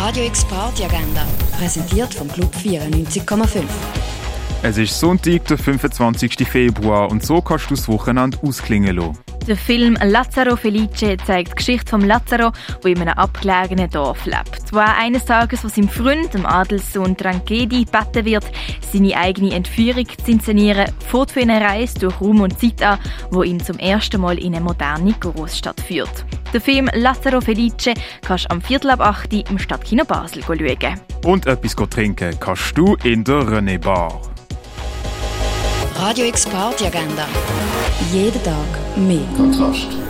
Radio X Party Agenda, präsentiert vom Club 94,5. Es ist Sonntag, der 25. Februar und so kannst du das Wochenende ausklingen lassen. Der Film Lazzaro Felice zeigt die Geschichte von Lazzaro, der in einem abgelegenen Dorf lebt. Wo er eines Tages von seinem Freund, dem Adelssohn Tranchedi, gebeten wird, seine eigene Entführung zu inszenieren, fährt für eine Reise durch Raum und Zeit an, wo ihn zum ersten Mal in eine moderne Großstadt führt. Den Film Lazzaro Felice kannst du am Viertel ab 8 Uhr im Stadtkino Basel schauen. Und etwas trinken kannst du in der René Bar. Radio X Party Agenda. Jeden Tag mehr. Kontrast.